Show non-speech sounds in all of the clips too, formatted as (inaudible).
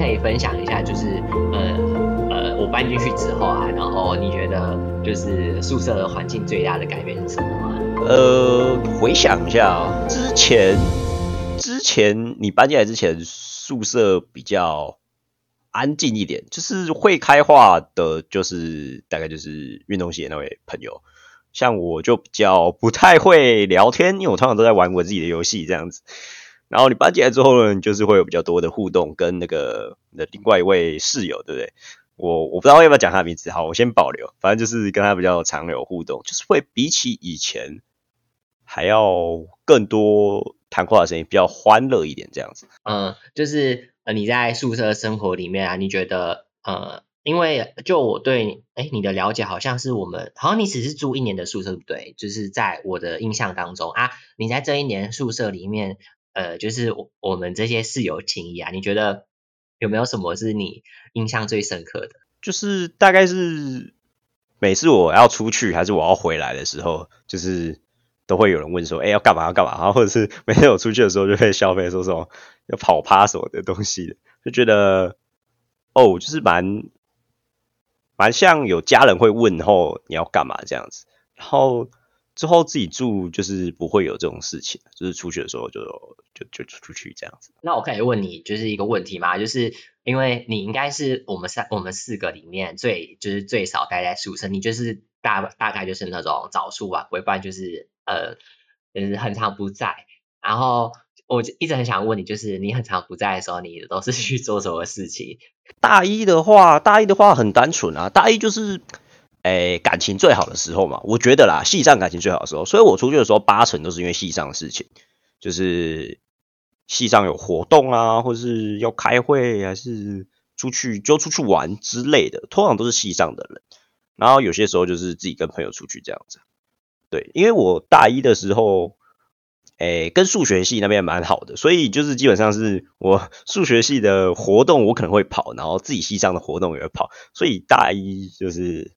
可以分享一下，就是呃呃，我搬进去之后啊，然后你觉得就是宿舍的环境最大的改变是什么吗？呃，回想一下，之前之前你搬进来之前，宿舍比较安静一点，就是会开化的，就是大概就是运动鞋那位朋友。像我就比较不太会聊天，因为我通常都在玩我自己的游戏这样子。然后你搬进来之后呢，就是会有比较多的互动，跟那个的另外一位室友，对不对？我我不知道要不要讲他的名字，好，我先保留。反正就是跟他比较常有互动，就是会比起以前还要更多谈话的声音，比较欢乐一点这样子。嗯，就是呃你在宿舍生活里面啊，你觉得呃。因为就我对哎你的了解，好像是我们好像你只是住一年的宿舍，对不对？就是在我的印象当中啊，你在这一年宿舍里面，呃，就是我我们这些室友情谊啊，你觉得有没有什么是你印象最深刻的？就是大概是每次我要出去还是我要回来的时候，就是都会有人问说，哎，要干嘛要干嘛？然后或者是每天我出去的时候就会消费说什么要跑趴什么的东西的，就觉得哦，就是蛮。蛮像有家人会问候你要干嘛这样子，然后之后自己住就是不会有这种事情，就是出去的时候就就就出去这样子。那我可以问你就是一个问题吗？就是因为你应该是我们三我们四个里面最就是最少待在宿舍，你就是大大概就是那种早出晚归，不然就是呃就是很长不在，然后。我一直很想问你，就是你很常不在的时候，你都是 (laughs) 去做什么事情？大一的话，大一的话很单纯啊，大一就是，诶，感情最好的时候嘛。我觉得啦，系上感情最好的时候，所以我出去的时候，八成都是因为系上的事情，就是系上有活动啊，或是要开会，还是出去就出去玩之类的，通常都是系上的人。然后有些时候就是自己跟朋友出去这样子。对，因为我大一的时候。诶，跟数学系那边蛮好的，所以就是基本上是我 (laughs) 数学系的活动，我可能会跑，然后自己系上的活动也会跑，所以大一就是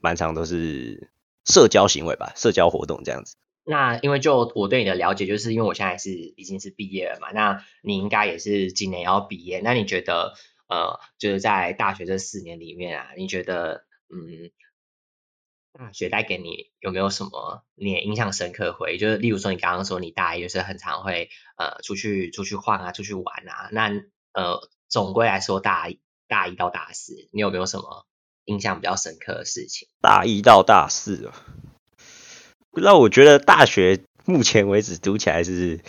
蛮长都是社交行为吧，社交活动这样子。那因为就我对你的了解，就是因为我现在是已经是毕业了嘛，那你应该也是今年要毕业，那你觉得呃，就是在大学这四年里面啊，你觉得嗯？大学带给你有没有什么你印象深刻回忆？就是例如说，你刚刚说你大一就是很常会呃出去出去晃啊，出去玩啊。那呃总归来说，大大一到大四，你有没有什么印象比较深刻的事情？大一到大四啊，那我觉得大学目前为止读起来是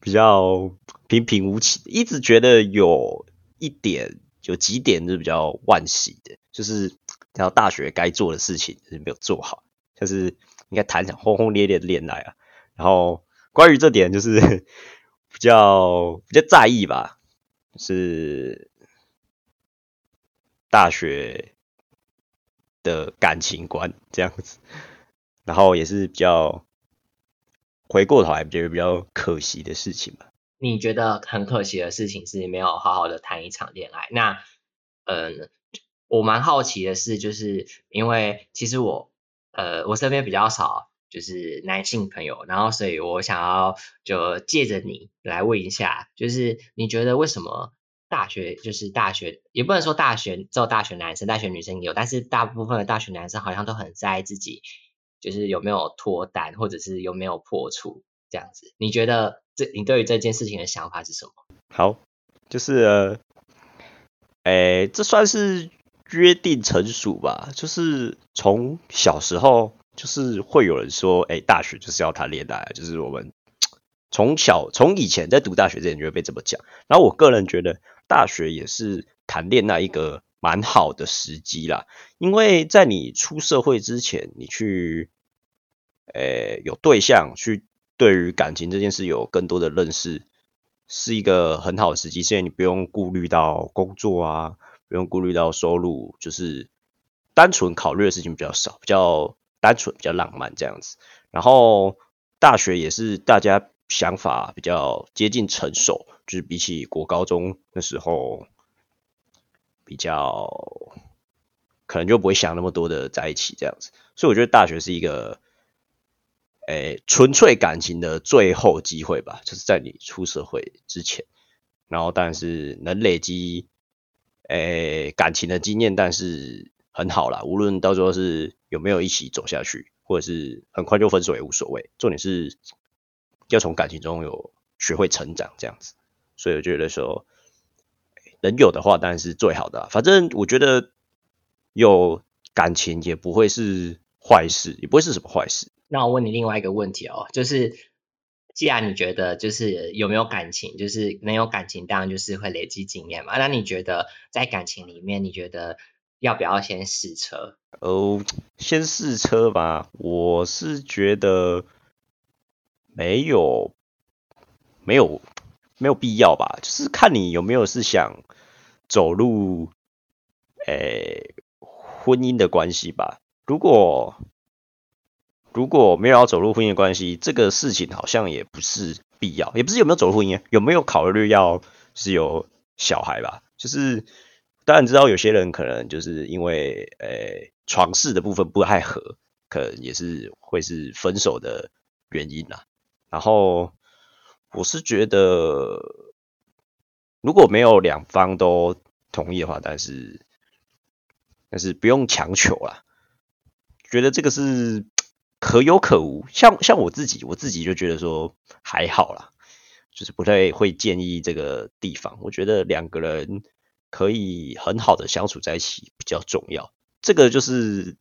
比较平平无奇，一直觉得有一点有几点是比较惋惜的，就是。然后大学该做的事情是没有做好，就是应该谈场轰轰烈烈的恋爱啊。然后关于这点，就是 (laughs) 比较比较在意吧，是大学的感情观这样子。然后也是比较回过头来觉得比较可惜的事情吧。你觉得很可惜的事情是没有好好的谈一场恋爱。那嗯。我蛮好奇的是，就是因为其实我呃我身边比较少就是男性朋友，然后所以我想要就借着你来问一下，就是你觉得为什么大学就是大学也不能说大学只有大学男生，大学女生也有，但是大部分的大学男生好像都很在意自己就是有没有脱单或者是有没有破处这样子，你觉得这你对于这件事情的想法是什么？好，就是诶这算是。约定成熟吧，就是从小时候就是会有人说，哎，大学就是要谈恋爱，就是我们从小从以前在读大学之前就会被这么讲。然后我个人觉得，大学也是谈恋爱一个蛮好的时机啦，因为在你出社会之前，你去，诶，有对象，去对于感情这件事有更多的认识，是一个很好的时机，现在你不用顾虑到工作啊。不用顾虑到收入，就是单纯考虑的事情比较少，比较单纯，比较浪漫这样子。然后大学也是大家想法比较接近成熟，就是比起国高中那时候，比较可能就不会想那么多的在一起这样子。所以我觉得大学是一个，诶，纯粹感情的最后机会吧，就是在你出社会之前。然后但是能累积诶感情的经验，但是很好啦，无论到时候是有没有一起走下去，或者是很快就分手也无所谓，重点是要从感情中有学会成长这样子。所以我觉得说能有的话当然是最好的啦，反正我觉得有感情也不会是坏事，也不会是什么坏事。那我问你另外一个问题哦，就是既然你觉得就是有没有感情，就是能有感情，当然就是会累积经验嘛。那你觉得在感情里面，你觉得要不要先试车？哦，先试车吧，我是觉得没有没有没有必要吧，就是看你有没有是想走入诶婚姻的关系吧。如果如果没有要走入婚姻关系，这个事情好像也不是必要，也不是有没有走入婚姻，有没有考虑要是有小孩吧？就是当然知道有些人可能就是因为呃床事的部分不太合，可能也是会是分手的原因啦。然后我是觉得如果没有两方都同意的话，但是但是不用强求啦，觉得这个是。可有可无，像像我自己，我自己就觉得说还好啦，就是不太会建议这个地方。我觉得两个人可以很好的相处在一起比较重要，这个就是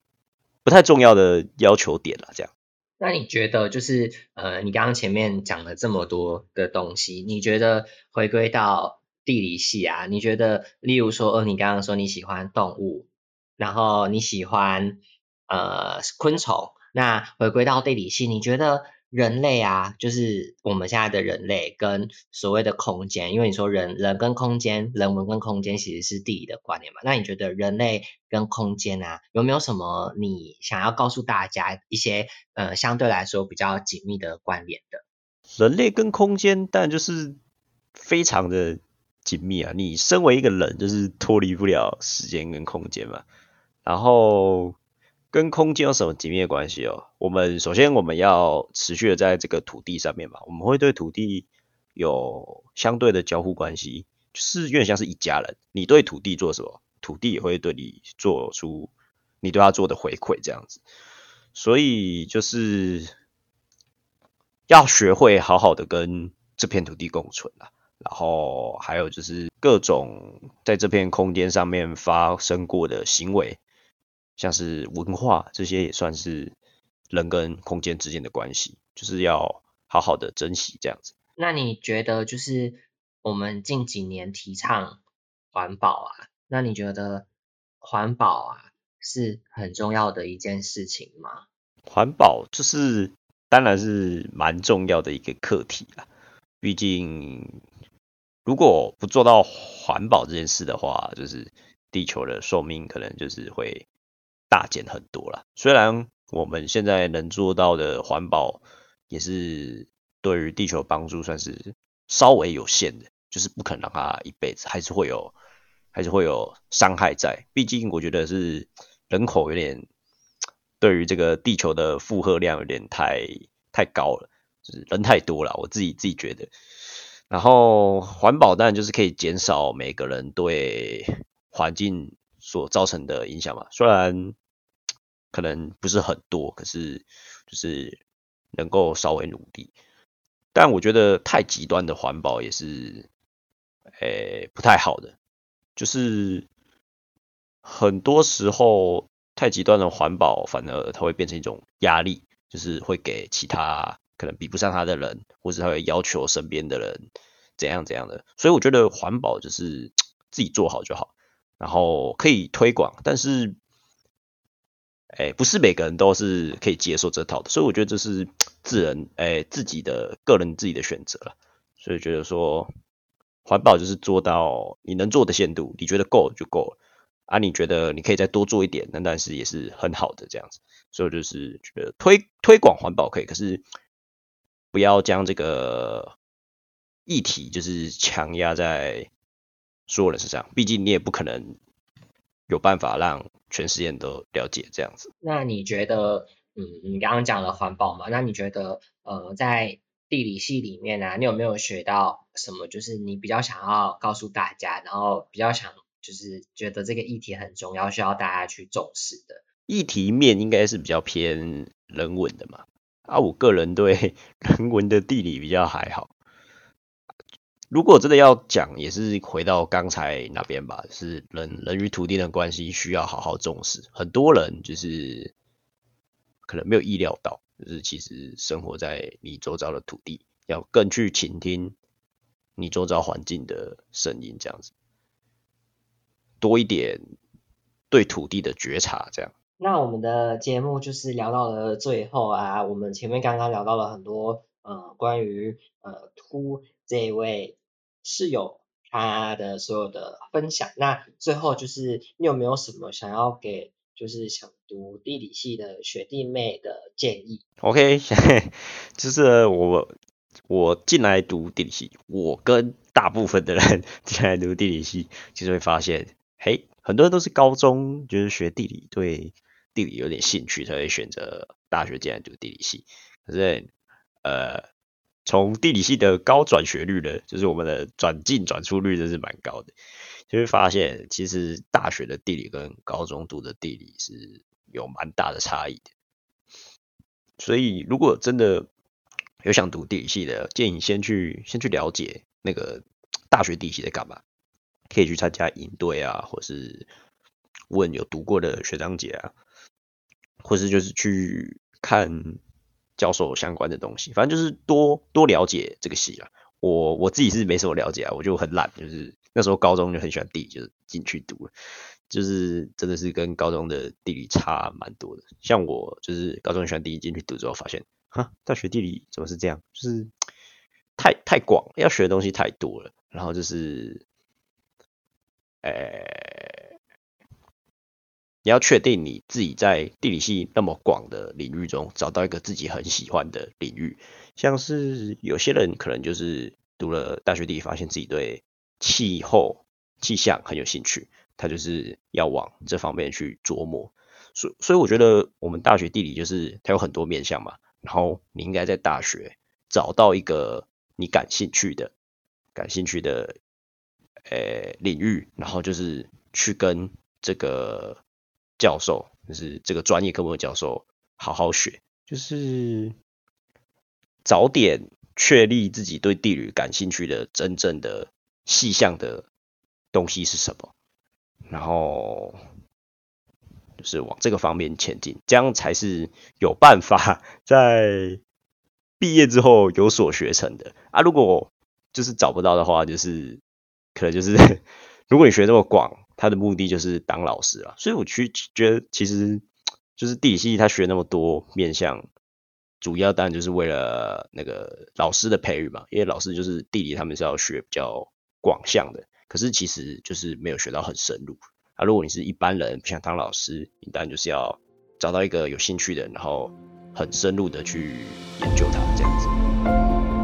(tsk) 不太重要的要求点了。这样，那你觉得就是呃，你刚刚前面讲了这么多的东西，你觉得回归到地理系啊？你觉得，例如说，呃，你刚刚说你喜欢动物，然后你喜欢。呃，昆虫。那回归到地理系，你觉得人类啊，就是我们现在的人类跟所谓的空间，因为你说人人跟空间，人文跟空间其实是第一的观念嘛。那你觉得人类跟空间啊，有没有什么你想要告诉大家一些呃相对来说比较紧密的关联的？人类跟空间，但就是非常的紧密啊。你身为一个人，就是脱离不了时间跟空间嘛。然后。跟空间有什么紧密的关系哦？我们首先我们要持续的在这个土地上面嘛，我们会对土地有相对的交互关系，就是有点像是一家人。你对土地做什么，土地也会对你做出你对他做的回馈，这样子。所以就是要学会好好的跟这片土地共存啊。然后还有就是各种在这片空间上面发生过的行为。像是文化这些也算是人跟空间之间的关系，就是要好好的珍惜这样子。那你觉得就是我们近几年提倡环保啊，那你觉得环保啊是很重要的一件事情吗？环保就是当然是蛮重要的一个课题啊，毕竟如果不做到环保这件事的话，就是地球的寿命可能就是会。大减很多了。虽然我们现在能做到的环保，也是对于地球帮助算是稍微有限的，就是不可能让它一辈子，还是会有，还是会有伤害在。毕竟我觉得是人口有点对于这个地球的负荷量有点太太高了，就是人太多了，我自己自己觉得。然后环保当然就是可以减少每个人对环境所造成的影响嘛，虽然。可能不是很多，可是就是能够稍微努力。但我觉得太极端的环保也是，诶不太好的。就是很多时候太极端的环保，反而它会变成一种压力，就是会给其他可能比不上他的人，或者他会要求身边的人怎样怎样的。所以我觉得环保就是 (tsk) 自己做好就好，然后可以推广，但是。哎，不是每个人都是可以接受这套的，所以我觉得这是自人哎自己的个人自己的选择了。所以觉得说环保就是做到你能做的限度，你觉得够就够了啊。你觉得你可以再多做一点，那但是也是很好的这样子。所以就是觉得推推广环保可以，可是不要将这个议题就是强压在所有人身上，毕竟你也不可能。有办法让全世界都了解这样子。那你觉得，嗯，你刚刚讲了环保嘛？那你觉得，呃，在地理系里面啊，你有没有学到什么？就是你比较想要告诉大家，然后比较想就是觉得这个议题很重要，需要大家去重视的。议题面应该是比较偏人文的嘛，啊，我个人对 (laughs) 人文的地理比较还好。如果真的要讲，也是回到刚才那边吧，是人人与土地的关系需要好好重视。很多人就是可能没有意料到，就是其实生活在你周遭的土地，要更去倾听你周遭环境的声音，这样子多一点对土地的觉察，这样。那我们的节目就是聊到了最后啊，我们前面刚刚聊到了很多呃关于呃突这一位室友他的所有的分享。那最后就是你有没有什么想要给就是想读地理系的学弟妹的建议？OK，(laughs) 就是我我进来读地理系，我跟大部分的人 (laughs) 进来读地理系，其实会发现，嘿，很多人都是高中就是学地理对。地理有点兴趣才会选择大学进来读地理系，可是呃，从地理系的高转学率呢，就是我们的转进转出率，真是蛮高的，就会发现其实大学的地理跟高中读的地理是有蛮大的差异的。所以如果真的有想读地理系的，建议先去先去了解那个大学地理系在干嘛，可以去参加营队啊，或是问有读过的学长姐啊。或是就是去看教授相关的东西，反正就是多多了解这个系啊。我我自己是没什么了解啊，我就很懒，就是那时候高中就很喜欢地理，就是进去读了，就是真的是跟高中的地理差蛮多的。像我就是高中喜欢地理，进去读之后发现，哈，大学地理怎么是这样？就是太太广，要学的东西太多了，然后就是，诶。你要确定你自己在地理系那么广的领域中找到一个自己很喜欢的领域，像是有些人可能就是读了大学地理，发现自己对气候、气象很有兴趣，他就是要往这方面去琢磨。所所以我觉得我们大学地理就是它有很多面向嘛，然后你应该在大学找到一个你感兴趣的、感兴趣的呃领域，然后就是去跟这个。教授就是这个专业科目的教授，好好学，就是早点确立自己对地理感兴趣的真正的细项的东西是什么，然后就是往这个方面前进，这样才是有办法 (laughs) 在毕业之后有所学成的啊。如果就是找不到的话，就是可能就是 (laughs) 如果你学这么广。他的目的就是当老师啊，所以我去觉得其实就是地理系他学那么多面向，主要当然就是为了那个老师的培育嘛，因为老师就是地理他们是要学比较广项的，可是其实就是没有学到很深入啊。如果你是一般人不想当老师，你当然就是要找到一个有兴趣的，然后很深入的去研究它这样子。